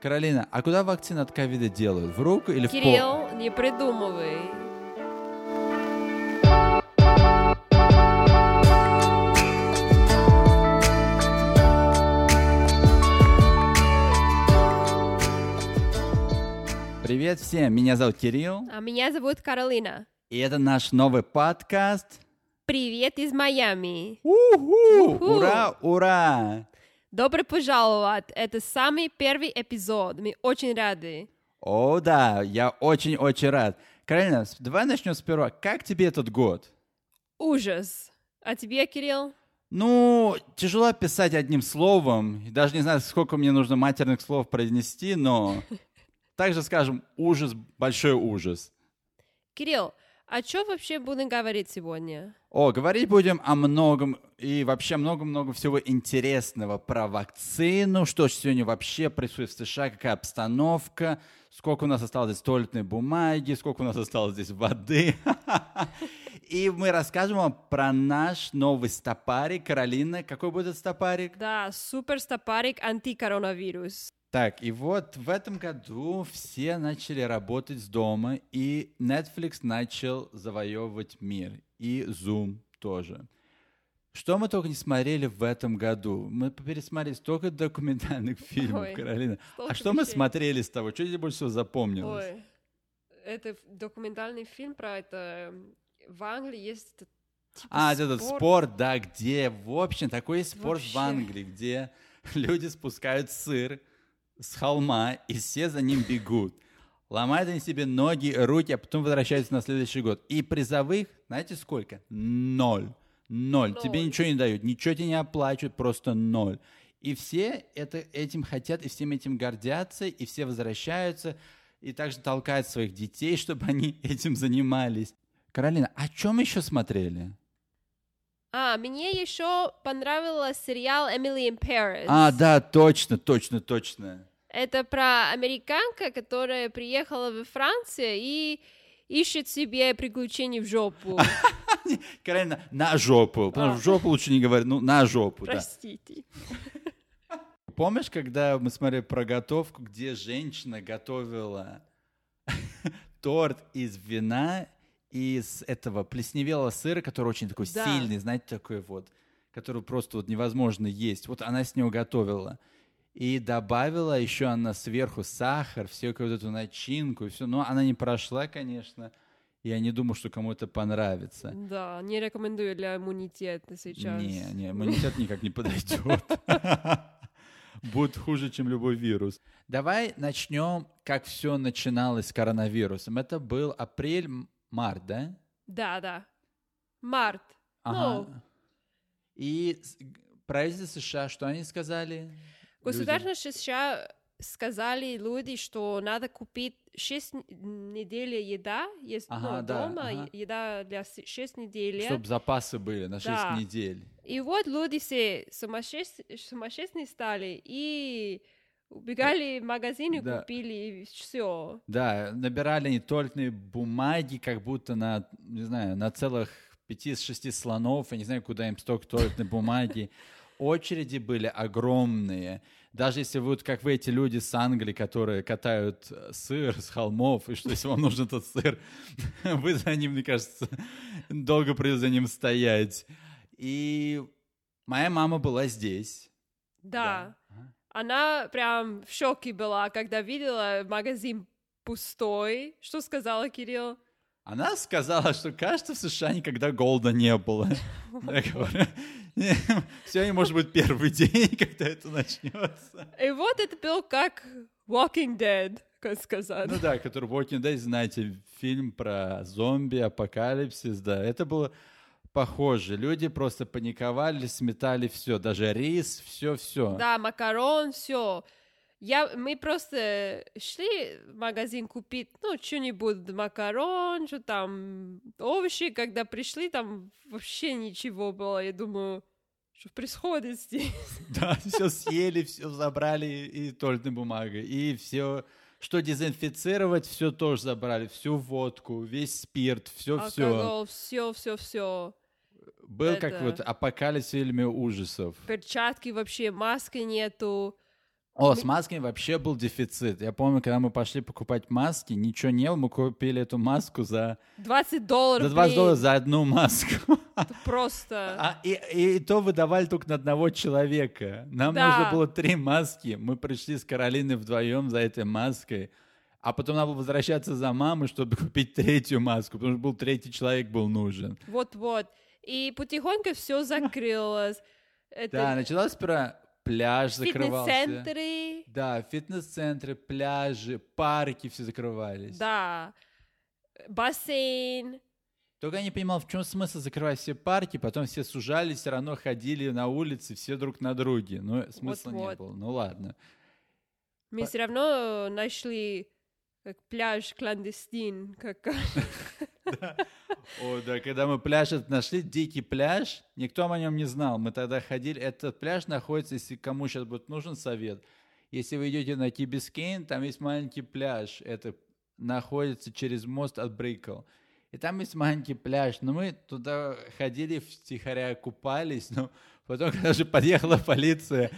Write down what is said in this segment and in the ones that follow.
Каролина, а куда вакцину от ковида делают? В руку или в пол? Кирилл, не придумывай. Привет всем, меня зовут Кирилл, А меня зовут Каролина. и это наш новый подкаст. Привет из Майами. Уху! Уху! Ура, ура! Добро пожаловать. Это самый первый эпизод. Мы очень рады. О, да, я очень-очень рад. Каролина, с- давай начнем сперва. Как тебе этот год? Ужас. А тебе, Кирилл? Ну, тяжело описать одним словом. Даже не знаю, сколько мне нужно матерных слов произнести, но также скажем, ужас, большой ужас. Кирилл, о чем вообще будем говорить сегодня? О, говорить будем о многом и вообще много-много всего интересного про вакцину, что сегодня вообще происходит в США, какая обстановка, сколько у нас осталось здесь туалетной бумаги, сколько у нас осталось здесь воды. И мы расскажем вам про наш новый стопарик. Каролина, какой будет стопарик? Да, супер стопарик антикоронавирус. Так, и вот в этом году все начали работать с дома, и Netflix начал завоевывать мир, и Zoom тоже. Что мы только не смотрели в этом году? Мы пересмотрели столько документальных фильмов, Ой, Каролина. А что мы вещей. смотрели с того? Что тебе больше всего запомнилось? Ой, это документальный фильм про это. В Англии есть типа А, этот спорт. спорт, да, где, в общем, такой есть спорт в Вообще. Англии, где люди спускают сыр с холма, и все за ним бегут. Ломают они себе ноги, руки, а потом возвращаются на следующий год. И призовых, знаете сколько? Ноль. Ноль. Тебе ничего не дают, ничего тебе не оплачивают, просто ноль. И все это, этим хотят, и всем этим гордятся, и все возвращаются, и также толкают своих детей, чтобы они этим занимались. Каролина, о чем еще смотрели? А, мне еще понравился сериал Emily in Paris. А, да, точно, точно, точно. Это про американка, которая приехала во Францию и ищет себе приключений в жопу. Каролина, на жопу. Потому А. что в жопу лучше не говорить, ну, на жопу. Простите. Помнишь, когда мы смотрели про готовку, где женщина готовила торт из вина из этого плесневелого сыра, который очень такой Да. сильный, знаете, такой вот, который просто вот невозможно есть. Вот она с него готовила. И добавила еще она сверху сахар, всю вот эту начинку все. Но она не прошла, конечно. Я не думаю, что кому-то понравится. Да, не рекомендую для иммунитета сейчас. Не, не, иммунитет никак не подойдет. Будет хуже, чем любой вирус. Давай начнем, как все начиналось с коронавирусом. Это был апрель, март, да? Да, да. Март. Ага. Ну, И правительство США, что они сказали? Государство США сказали люди, что надо купить 6 недель еда, есть Ага, ну, да, дома, ага. еда для 6 недель. Чтобы запасы были на 6 Да. недель. И вот люди все сумасшедшие, сумасшедшие стали и убегали в магазин и Да. купили все. Да, набирали они туалетные бумаги, как будто на, не знаю, на целых пяти из шести слонов. Я не знаю, куда им столько туалетной бумаги. Очереди были огромные. Даже если вы, вот как вы, эти люди с Англии, которые катают э, сыр с холмов, и что если вам нужен этот сыр, вы за ним, мне кажется, долго придется за ним стоять. И моя мама была здесь. Да. Ага. Она прям в шоке была, когда видела магазин пустой. Что сказала Кирилл? Она сказала, что, кажется, в США никогда голода не было. Я говорю, Сегодня может быть первый день, когда это начнется. И вот это был как Walking Dead, как сказать. Ну да, который Walking Dead, знаете, фильм про зомби, апокалипсис, да, это было похоже. Люди просто паниковали, сметали все, даже рис, все-все. Да, макарон, все. Я, мы просто шли в магазин купить, ну, что-нибудь, макарон, что там, овощи, когда пришли, там вообще ничего было. Я думаю, что происходит здесь? Да, все съели, все забрали и туалетной бумагой, и все, что дезинфицировать, все тоже забрали, всю водку, весь спирт, все-все. Алкоголь, все, все, все. Был как Это- вот апокалипсис фильме ужасов. Перчатки вообще, маски нету. О, с масками вообще был дефицит. Я помню, когда мы пошли покупать маски, ничего не было, мы купили эту маску за... 20 долларов. За 20 блин. долларов за одну маску. Это просто... А, и, и, и то выдавали только на одного человека. Нам Да. нужно было три маски. Мы пришли с Каролиной вдвоем за этой маской. А потом надо было возвращаться за мамой, чтобы купить третью маску, потому что был третий человек был нужен. Вот-вот. И потихоньку все закрылось. Это Да, началось про пляж закрывался. фитнес-центры. Да, фитнес-центры, пляжи, парки все закрывались. Да. Бассейн. Только я не понимал, в чем смысл закрывать все парки, потом все сужались, все равно ходили на улице, все друг на друге. Ну, смысла не Вот-вот. было. Ну ладно. Мы все равно нашли как пляж кландестин. Как... О, да, когда мы пляж нашли, дикий пляж, никто о нем не знал. Мы тогда ходили, этот пляж находится, если кому сейчас будет нужен совет, если вы идете на Кибискейн, там есть маленький пляж, это находится через мост от Брикл. И там есть маленький пляж, но мы туда ходили втихаря, купались, но потом, когда же подъехала полиция,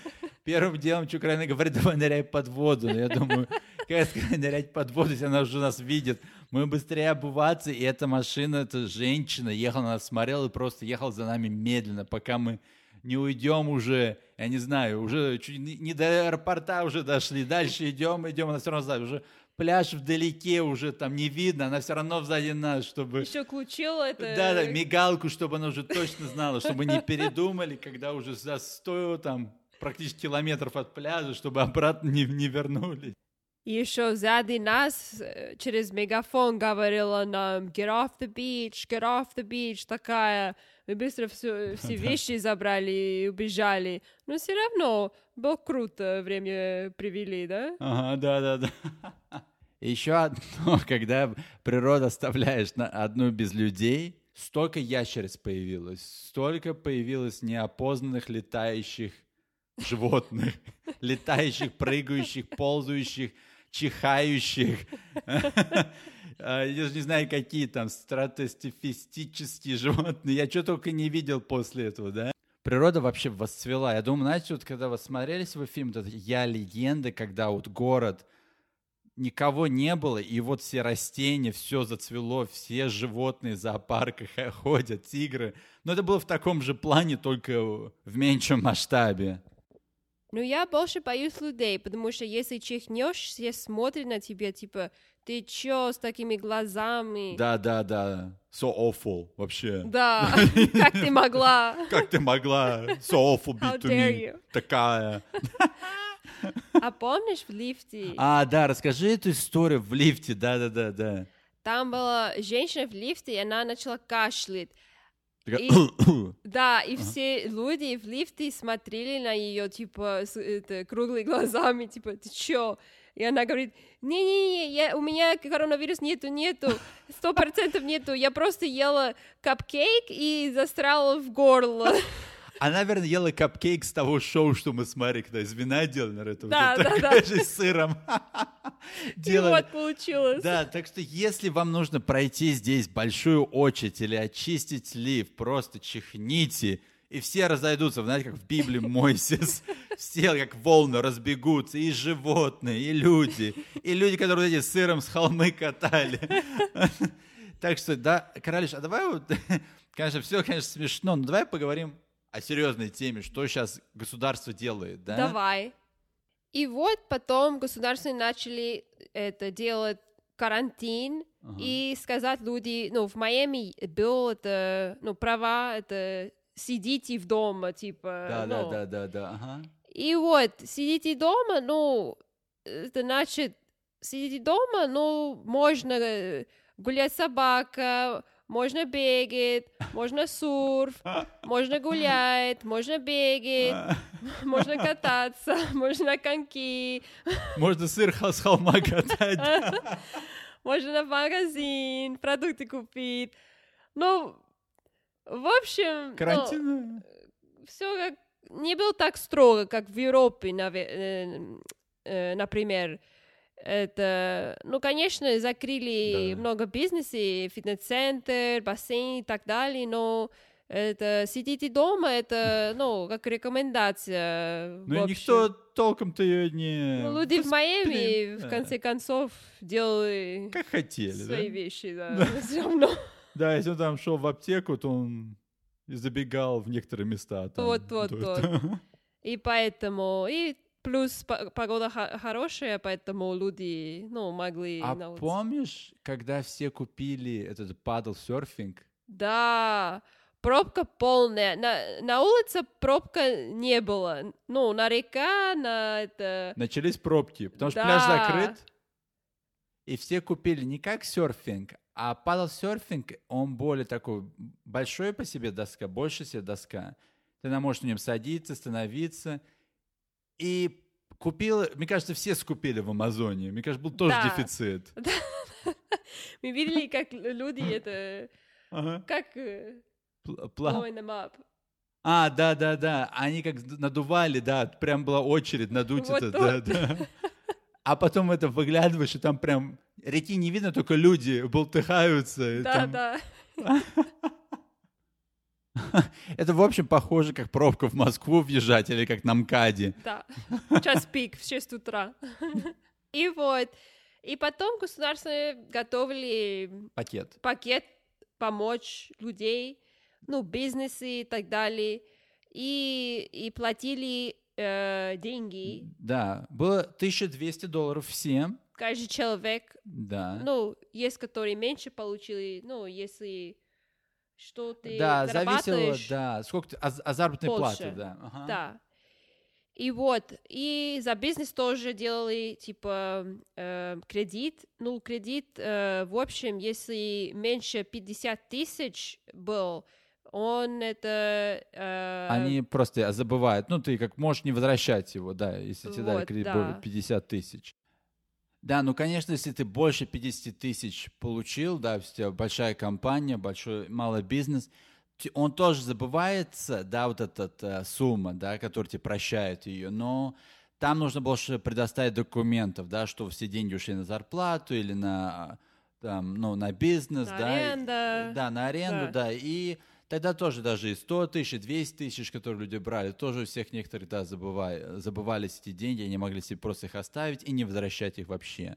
первым делом Чукраина говорит, давай ныряй под воду. Я думаю, как нырять под воду, если она уже нас видит. Мы быстрее обуваться, и эта машина, эта женщина ехала, на нас смотрела и просто ехала за нами медленно, пока мы не уйдем уже, я не знаю, уже чуть не до аэропорта уже дошли, дальше идем, идем, она все равно сзади, уже пляж вдалеке уже там не видно, она все равно сзади нас, чтобы... Еще включила это... Да, да, мигалку, чтобы она уже точно знала, чтобы не передумали, когда уже за 100 там практически километров от пляжа, чтобы обратно не, не вернулись. И еще сзади нас э, через мегафон говорила нам «Get off the beach, get off the beach», такая. Мы быстро все, все вещи забрали и убежали. Но все равно было круто время привели, да? Ага, да, да, да. Еще одно, когда природа оставляешь на одну без людей, столько ящериц появилось, столько появилось неопознанных летающих животных, летающих, прыгающих, ползающих, чихающих. Я же не знаю, какие там стратостифистические животные. Я что только не видел после этого, да? Природа вообще восцвела. Я думаю, знаете, вот когда вы смотрели свой фильм, «Я легенда», когда вот город, никого не было, и вот все растения, все зацвело, все животные в зоопарках ходят, тигры. Но это было в таком же плане, только в меньшем масштабе. Но я больше боюсь людей, потому что если чихнешь, все смотрят на тебя, типа, ты чё с такими глазами? Да, да, да. So awful, вообще. Да, как ты могла? Как ты могла so awful be to me? Такая. А помнишь в лифте? А, да, расскажи эту историю в лифте, да, да, да, да. Там была женщина в лифте, и она начала кашлять. И- Да, и все люди в лифте смотрели на ее, типа, с это, круглыми глазами, типа, ты чё? И она говорит, не-не-не, я- у меня коронавирус нету, нету, сто процентов нету, я просто ела капкейк и застряла в горло. Она, наверное, ела капкейк с того шоу, что мы смотрели, когда из вина делали, наверное, Да, вот да, такая да. же с сыром. И Делали. вот получилось. Да, так что если вам нужно пройти здесь большую очередь или очистить лифт, просто чихните, и все разойдутся, знаете, как в Библии Мойсес. Все как волны разбегутся, и животные, и люди, и люди, которые вот эти сыром с холмы катали. Так что, да, Королеш, а давай вот, конечно, все, конечно, смешно, но давай поговорим о серьезной теме, что сейчас государство делает, да? Давай. И вот потом государства начали это делать карантин Ага. и сказать люди, ну, в Майами был это, ну, права, это сидите в дома, типа. Да, да, ну. да, да, да, ага. И вот, сидите дома, ну, это значит, сидите дома, ну, можно э, гулять собака, можно бегать, можно сурф, можно гулять, можно бегать, можно кататься, можно коньки, Можно сыр с холма катать. можно в магазин, продукты купить. Ну, в общем, Карантин. все как не было так строго, как в Европе, э, э, например. Это, ну, конечно, закрыли Да. много бизнесов, фитнес-центр, бассейн и так далее, но это сидите дома, это, ну, как рекомендация. Ну никто толком-то ее не... Ну, люди в Майами, в да. конце концов, делали Как хотели, свои да? вещи, да, все равно. Да, если он там шел в аптеку, то он забегал в некоторые места. там. Вот, вот, То вот. есть- И поэтому, и плюс по- погода хо- хорошая, поэтому люди, ну, могли А на улице. помнишь, когда все купили этот падл серфинг? Да, пробка полная. На, на улице пробка не было. Ну, на река, на это... Начались пробки, потому что Да. пляж закрыт, и все купили не как серфинг, а падл серфинг, он более такой большой по себе доска, больше себе доска. Ты можешь на нем садиться, становиться. И купил, мне кажется, все скупили в Амазоне. Мне кажется, был тоже Да. дефицит. Мы видели, как люди это... Ага. Как... э, blowing them up. А, да, да, да. Они как надували, да, прям была очередь надуть Вот это, да, да. А потом это выглядываешь, и там прям реки не видно, только люди болтыхаются. Да, там- да. Это, в общем, похоже, как пробка в Москву въезжать или как на МКАДе. Да, час пик в 6 утра. И вот. И потом государство готовили Пакет. пакет помочь людей, ну, бизнесы и так далее. И, и платили э, деньги. Да, было 1200 долларов всем. Каждый человек, Да. ну, есть, которые меньше получили, ну, если что ты да, зависело, зарабатываешь, да. Сколько ты, а, а заработной Больше. платы, да. ага. Да. И вот, и за бизнес тоже делали, типа, э, кредит. Ну, кредит, э, в общем, если меньше 50 тысяч был, он это... э, Они просто забывают. Ну, ты как можешь не возвращать его, да, если тебе дали Вот, кредит да. более 50 тысяч. Да, ну, конечно, если ты больше 50 тысяч получил, да, у тебя большая компания, большой, малый бизнес, он тоже забывается, да, вот эта э, сумма, да, которую тебе прощают ее, но там нужно больше предоставить документов, да, что все деньги ушли на зарплату или на, там, ну, на бизнес, На да. аренда. Да, на аренду, Да. да, и тогда тоже даже и 100 тысяч, и 200 тысяч, которые люди брали, тоже у всех некоторых, да, забывали, забывались эти деньги, они могли себе просто их оставить и не возвращать их вообще.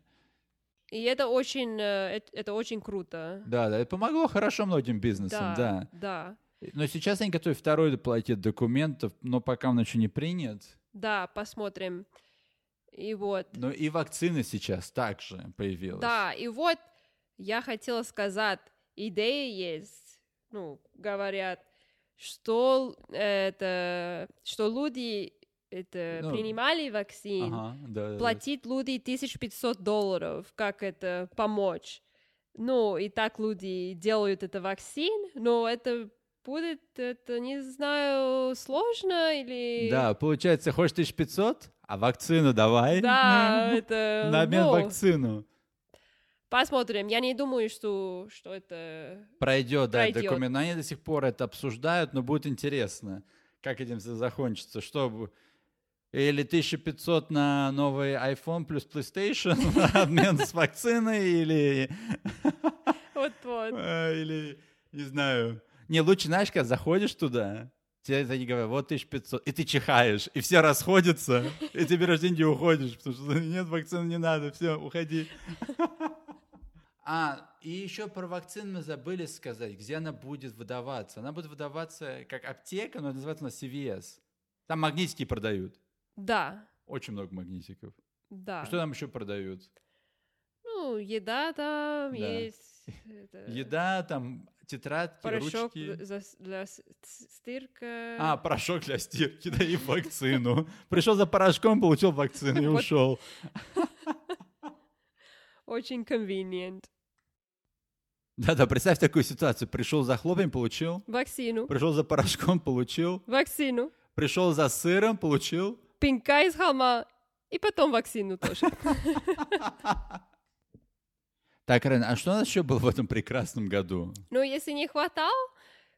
И это очень, э, это, очень круто. Да, да, это помогло хорошо многим бизнесам, да. да. Но сейчас они готовят второй пакет документов, но пока он еще не принят. Да, посмотрим. И вот. Но и вакцина сейчас также появилась. Да, и вот я хотела сказать, идея есть, ну, говорят, что это, что люди это Ну, принимали вакцин, Ага, да, да. платить люди 1500 долларов, как это помочь. Ну, и так люди делают это вакцин, но это будет, это, не знаю, сложно или... Да, получается, хочешь 1500, а вакцину давай. Да, это... На обмен ну, вакцину. Посмотрим. Я не думаю, что, что это... Пройдет, да, Пройдет. документ. Они до сих пор это обсуждают, но будет интересно, как этим всё закончится. Что или 1500 на новый iPhone плюс PlayStation, обмен с вакциной, или, Вот-вот. э, или, не знаю. Не, лучше, знаешь, когда заходишь туда, тебе они говорят, вот 1500, и ты чихаешь, и все расходятся, и ты берешь деньги и уходишь, потому что нет, вакцины не надо, все, уходи. А, и еще про вакцину мы забыли сказать, где она будет выдаваться. Она будет выдаваться как аптека, но называется она CVS. Там магнитики продают. Да, Очень много магнитиков. да. Что там еще продают? Ну, еда там Да. есть. это, Еда, там тетрадки, Порошок ручки. за- для стирка. А, порошок для стирки, да, и вакцину. Пришел за порошком, получил вакцину и ушел. Очень convenient. Да-да, представь такую ситуацию. Пришел за хлопьем, получил. Вакцину. Пришел за порошком, получил. Вакцину. Пришел за сыром, получил. Пинка из холма. И потом вакцину тоже. Так, Рен, а что у нас еще было в этом прекрасном году? Но если не хватало,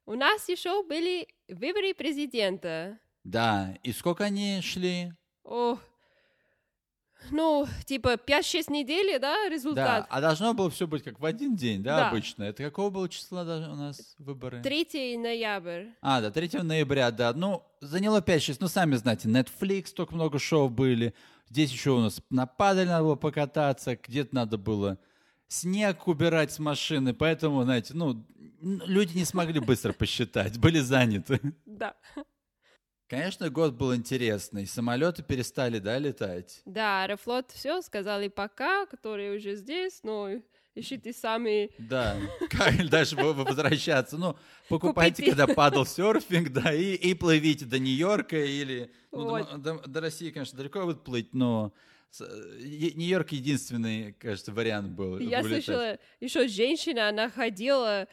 у нас еще были выборы президента. Да, и сколько они шли? О, Ну, типа 5-6 недель, да, Да, результат? а должно было все быть как в один день, да, Да. обычно? Это какого было числа у нас выборы? 3 ноябрь. А, да, 3 ноября, да. Ну, заняло 5-6, ну, сами знаете, Netflix, столько много шоу были. Здесь еще у нас на падаль надо было покататься, где-то надо было снег убирать с машины, поэтому, знаете, ну, люди не смогли быстро посчитать, были заняты. Да. Конечно, год был интересный. Самолеты перестали, да, летать? Да, Аэрофлот все, сказали пока, которые уже здесь, но ищите сами. Да, как дальше возвращаться? Ну, покупайте, Купите. когда падал серфинг, да, и, и плывите до Нью-Йорка или... ну, до- Вот. до, до России, конечно, далеко будет плыть, но Нью-Йорк единственный, кажется, вариант был. Я вылетать. слышала, еще женщина, она ходила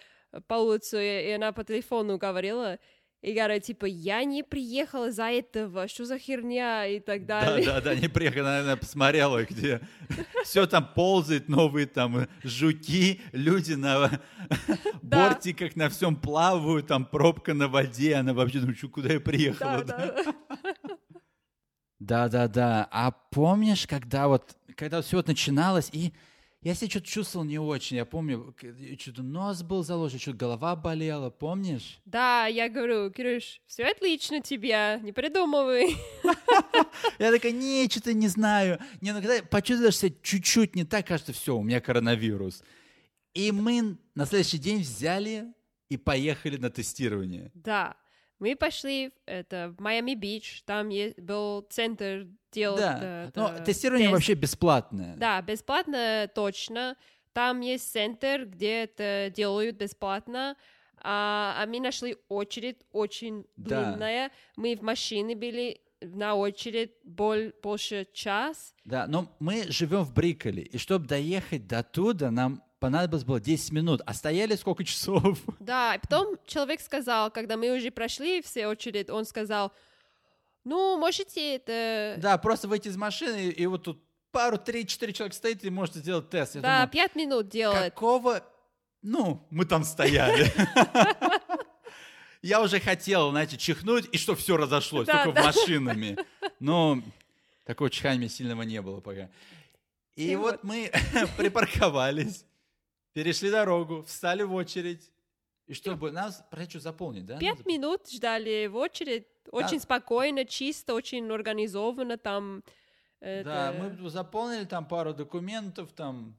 по улице, и она по телефону говорила, и говорит, типа, я не приехала за этого, что за херня, и так Да, далее. да, да, не приехала, наверное, посмотрела, где все там ползает, новые там жуки, люди на Да. бортиках на всем плавают, там пробка на воде, она вообще думает, «Чё, куда я приехала, Да, да. Да, да, да. А помнишь, когда вот, когда все вот начиналось, и я себя что-то чувствовал не очень. Я помню, что-то нос был заложен, что-то голова болела, помнишь? Да, я говорю, Кирюш, все отлично тебя, не придумывай. Я такая, не, что-то не знаю. Не, ну когда почувствуешь себя чуть-чуть не так, кажется, все, у меня коронавирус. И мы на следующий день взяли и поехали на тестирование. Да, мы пошли это, в Майами-Бич, там е- был центр делать Да, э, но тестирование тест. вообще бесплатное. Да, бесплатно точно. Там есть центр, где это делают бесплатно. А, а мы нашли очередь очень Да. длинная. Мы в машине были на очередь боль, больше час. Да, но мы живем в Бриколе, и чтобы доехать до туда, нам понадобилось было 10 минут. А стояли сколько часов? Да, и потом человек сказал, когда мы уже прошли все очередь, он сказал, ну, можете это... Да, просто выйти из машины, и вот тут пару, три-четыре человека стоит, и можете сделать тест. Я Да, думаю, пять минут делать. какого... Ну, мы там стояли. Я уже хотел, знаете, чихнуть, и что все разошлось, только машинами. Но такого чихания сильного не было пока. И вот. мы припарковались, перешли дорогу, встали в очередь. И чтобы нас, про что заполнить, да? Пять минут ждали в очередь. Очень спокойно, чисто, очень организованно там. Да, это- мы заполнили там пару документов, там...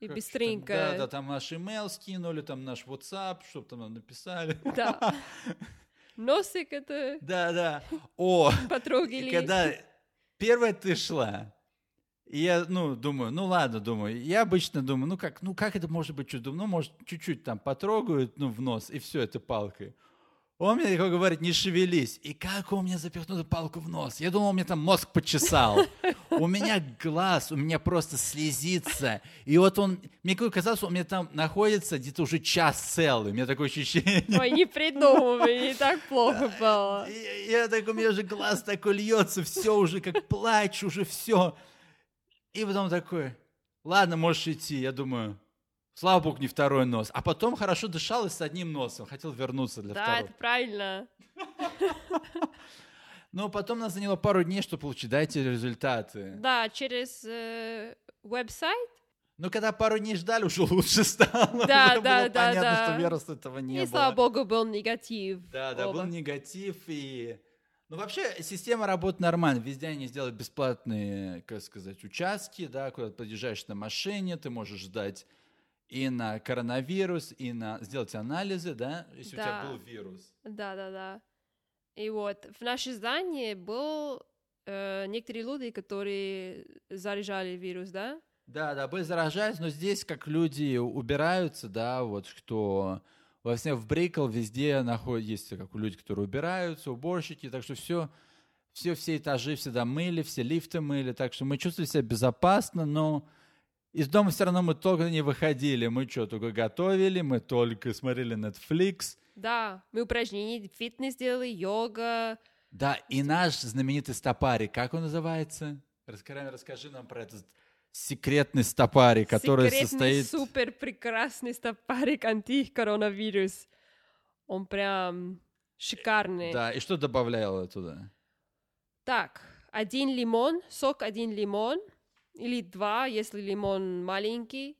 И как- быстренько. Да, да, там наш email скинули, там наш WhatsApp, чтобы там нам написали. Да. Носик это Да, да. О, и потрогали. когда первая ты шла, и я, ну, думаю, ну ладно, думаю, я обычно думаю, ну как, ну как это может быть чудом? Ну, может, чуть-чуть там потрогают, ну, в нос, и все, это палкой. Он мне такой говорит, не шевелись. И как он мне запихнул эту палку в нос? Я думал, он мне там мозг почесал. У меня глаз, у меня просто слезится. И вот он, мне казалось, он мне там находится где-то уже час целый. У меня такое ощущение. Ой, не придумывай, не так плохо было. И Я такой, у меня уже глаз такой льется, все уже как плач, уже все. И потом такой, ладно, можешь идти. Я думаю, слава богу, не второй нос. А потом хорошо дышал и с одним носом. Хотел вернуться для Да, второго. это правильно. Но потом нас заняло пару дней, чтобы получить, дайте результаты. Да, через э, веб-сайт. Но когда пару дней ждали, уже лучше стало. Да, да, да, понятно, да. что вируса этого не и, было. слава богу, был негатив. Да, да, был негатив и... Ну, вообще, система работает нормально. Везде они сделают бесплатные, как сказать, участки, да, куда ты подъезжаешь на машине, ты можешь ждать и на коронавирус, и на сделать анализы, да, если у тебя Да. был вирус. Да, да, да. И вот в наше здание был э, некоторые люди, которые заряжали вирус, да? Да, да, были заражались, но здесь как люди убираются, да, вот кто во всем в Брейкл везде находят, есть как люди, которые убираются, уборщики, так что все, все, все этажи всегда мыли, все лифты мыли, так что мы чувствовали себя безопасно, но из дома все равно мы только не выходили, мы что, только готовили, мы только смотрели Netflix, Да, мы упражнения, фитнес делали, йога. да, и наш знаменитый стопарик, как он называется? Расскажи, расскажи нам про этот секретный стопарик, который секретный, состоит... супер прекрасный стопарик антикоронавирус. Он прям шикарный. Да, и что добавляла туда? Так, один лимон, сок один лимон, или два, если лимон маленький.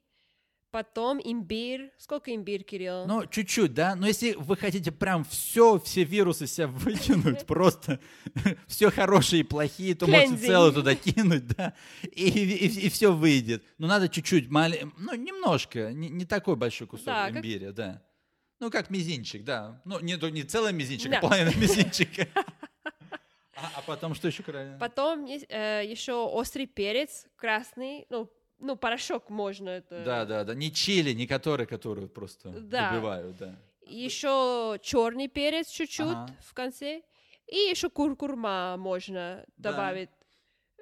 Потом имбирь. Сколько имбирь, Кирилл? Ну, чуть-чуть, да. Но если вы хотите прям все, все вирусы себя выкинуть, просто все хорошие и плохие, то можете целое туда кинуть, да, и, все выйдет. Но надо чуть-чуть, ну, немножко, не, такой большой кусок имбиря, да. Ну, как мизинчик, да. Ну, не, то- не целый мизинчик, а половина мизинчика. А, а потом что еще крайне? Потом э, еще острый перец красный. Ну, ну, порошок можно это. Да, да, да. Не чили, не которые, которые просто Да. добивают, да. Еще черный перец чуть-чуть Ага. в конце. И еще куркурма можно Да. добавить.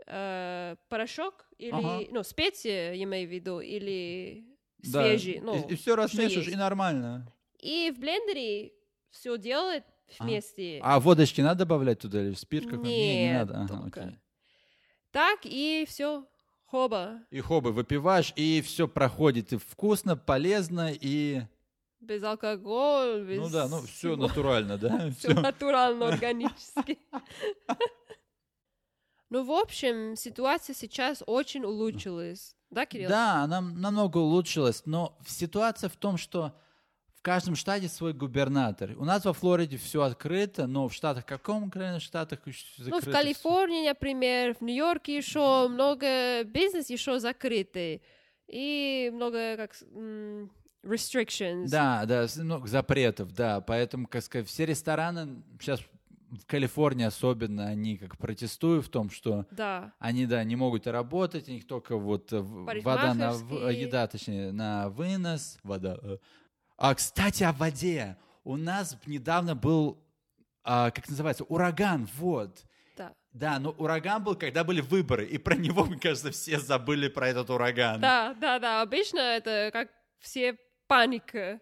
Э, порошок или, Ага. ну, специи, я имею в виду, или Да. свежий. Ну, и, все что размешиваешь, и нормально. И в блендере все делать Ага. вместе. А водочки надо добавлять туда или спирт какой-нибудь? Не, не Нет, надо. Ага, только. окей. Так, и все. Хоба. И хобы выпиваешь, и все проходит и вкусно, полезно, и... Без алкоголя, без... Ну да, ну все всего. натурально, да? Все натурально, органически. Ну, в общем, ситуация сейчас очень улучшилась. Да, Кирилл? Да, она намного улучшилась, но ситуация в том, что каждом штате свой губернатор. У нас во Флориде все открыто, но в штатах, в каком крайне штатах еще Ну, закрыто? в Калифорнии, например, в Нью-Йорке еще много бизнес еще закрытый. И много, как, restrictions. Да, да, с- ну, запретов, да. Поэтому, как сказать, все рестораны сейчас в Калифорнии особенно, они как протестуют в том, что Да. они, да, не могут работать, у них только вот э, вода на... еда, точнее, на вынос, вода. А, кстати, о воде. У нас недавно был, а, как называется, ураган, вот. Да. Да, но ураган был, когда были выборы, и про него, мне кажется, все забыли про этот ураган. Да, да, да. Обычно это как все паника.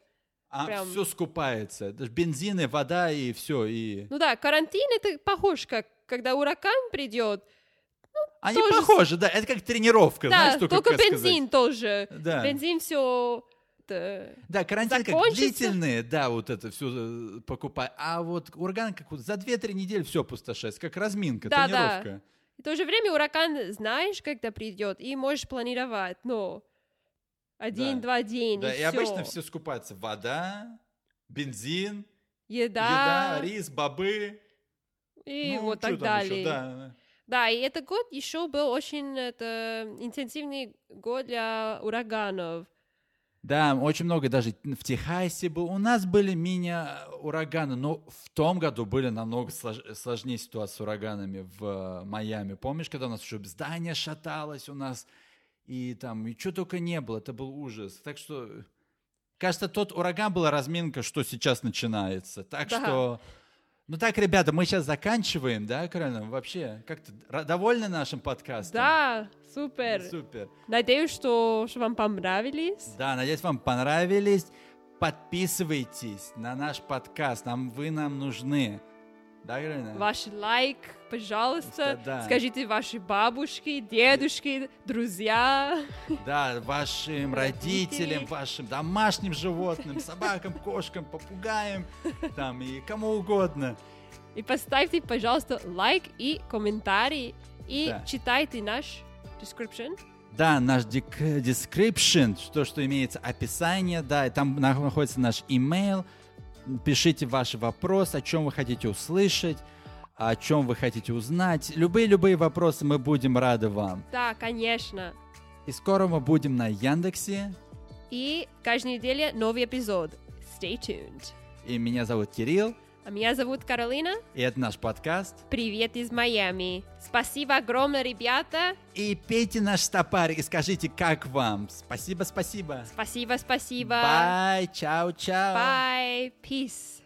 А прям- все скупается. Даже бензин и вода, и все, и... Ну да, карантин это похож, как когда ураган придет. Они тоже похожи, да, это как тренировка, Да, знаешь, только, только как сказать. бензин тоже. Да. Бензин все Да, карантин как закончится. длительные, да, вот это все покупай. А вот ураган как вот за 2-3 недели все пустошается, как разминка, Да, да. тренировка. В то же время ураган знаешь, когда придет, и можешь планировать, но один-два день, Да, и, и обычно всё. все скупается. Вода, бензин, еда, еда, рис, бобы. и ну, вот так далее. да. Да, и этот год еще был очень это, интенсивный год для ураганов. Да, очень много даже в Техасе был. У нас были мини-ураганы, но в том году были намного слож- сложнее ситуация с ураганами в э, Майами. Помнишь, когда у нас еще здание шаталось у нас, и там, и что только не было, это был ужас. Так что, кажется, тот ураган была разминка, что сейчас начинается. Так Да. что, ну так, ребята, мы сейчас заканчиваем, да, Каролина? Вообще, как ты ра- довольны нашим подкастом? Да, супер. Супер. Надеюсь, что, что вам понравились. Да, надеюсь, вам понравились. Подписывайтесь на наш подкаст. Нам вы нам нужны. Да, Галина? Ваш лайк, пожалуйста. Да. Скажите вашей бабушке, дедушке, друзья. Да, вашим родителям, вашим домашним животным, собакам, кошкам, попугаям, там и кому угодно. И поставьте, пожалуйста, лайк и комментарий. И Да. читайте наш description. Да, наш дик- description, то, что имеется описание, да, и там на- находится наш email. Пишите ваши вопросы, о чем вы хотите услышать, о чем вы хотите узнать. Любые-любые вопросы, мы будем рады вам. Да, конечно. И скоро мы будем на Яндексе. И каждую неделю новый эпизод. Stay tuned. И меня зовут Кирилл, меня зовут Каролина. и это наш подкаст. Привет из Майами. Спасибо огромное, ребята. И пейте наш стопарик и скажите, как вам. Спасибо, спасибо. Спасибо, спасибо. Бай, чао, чао. Bye. Peace.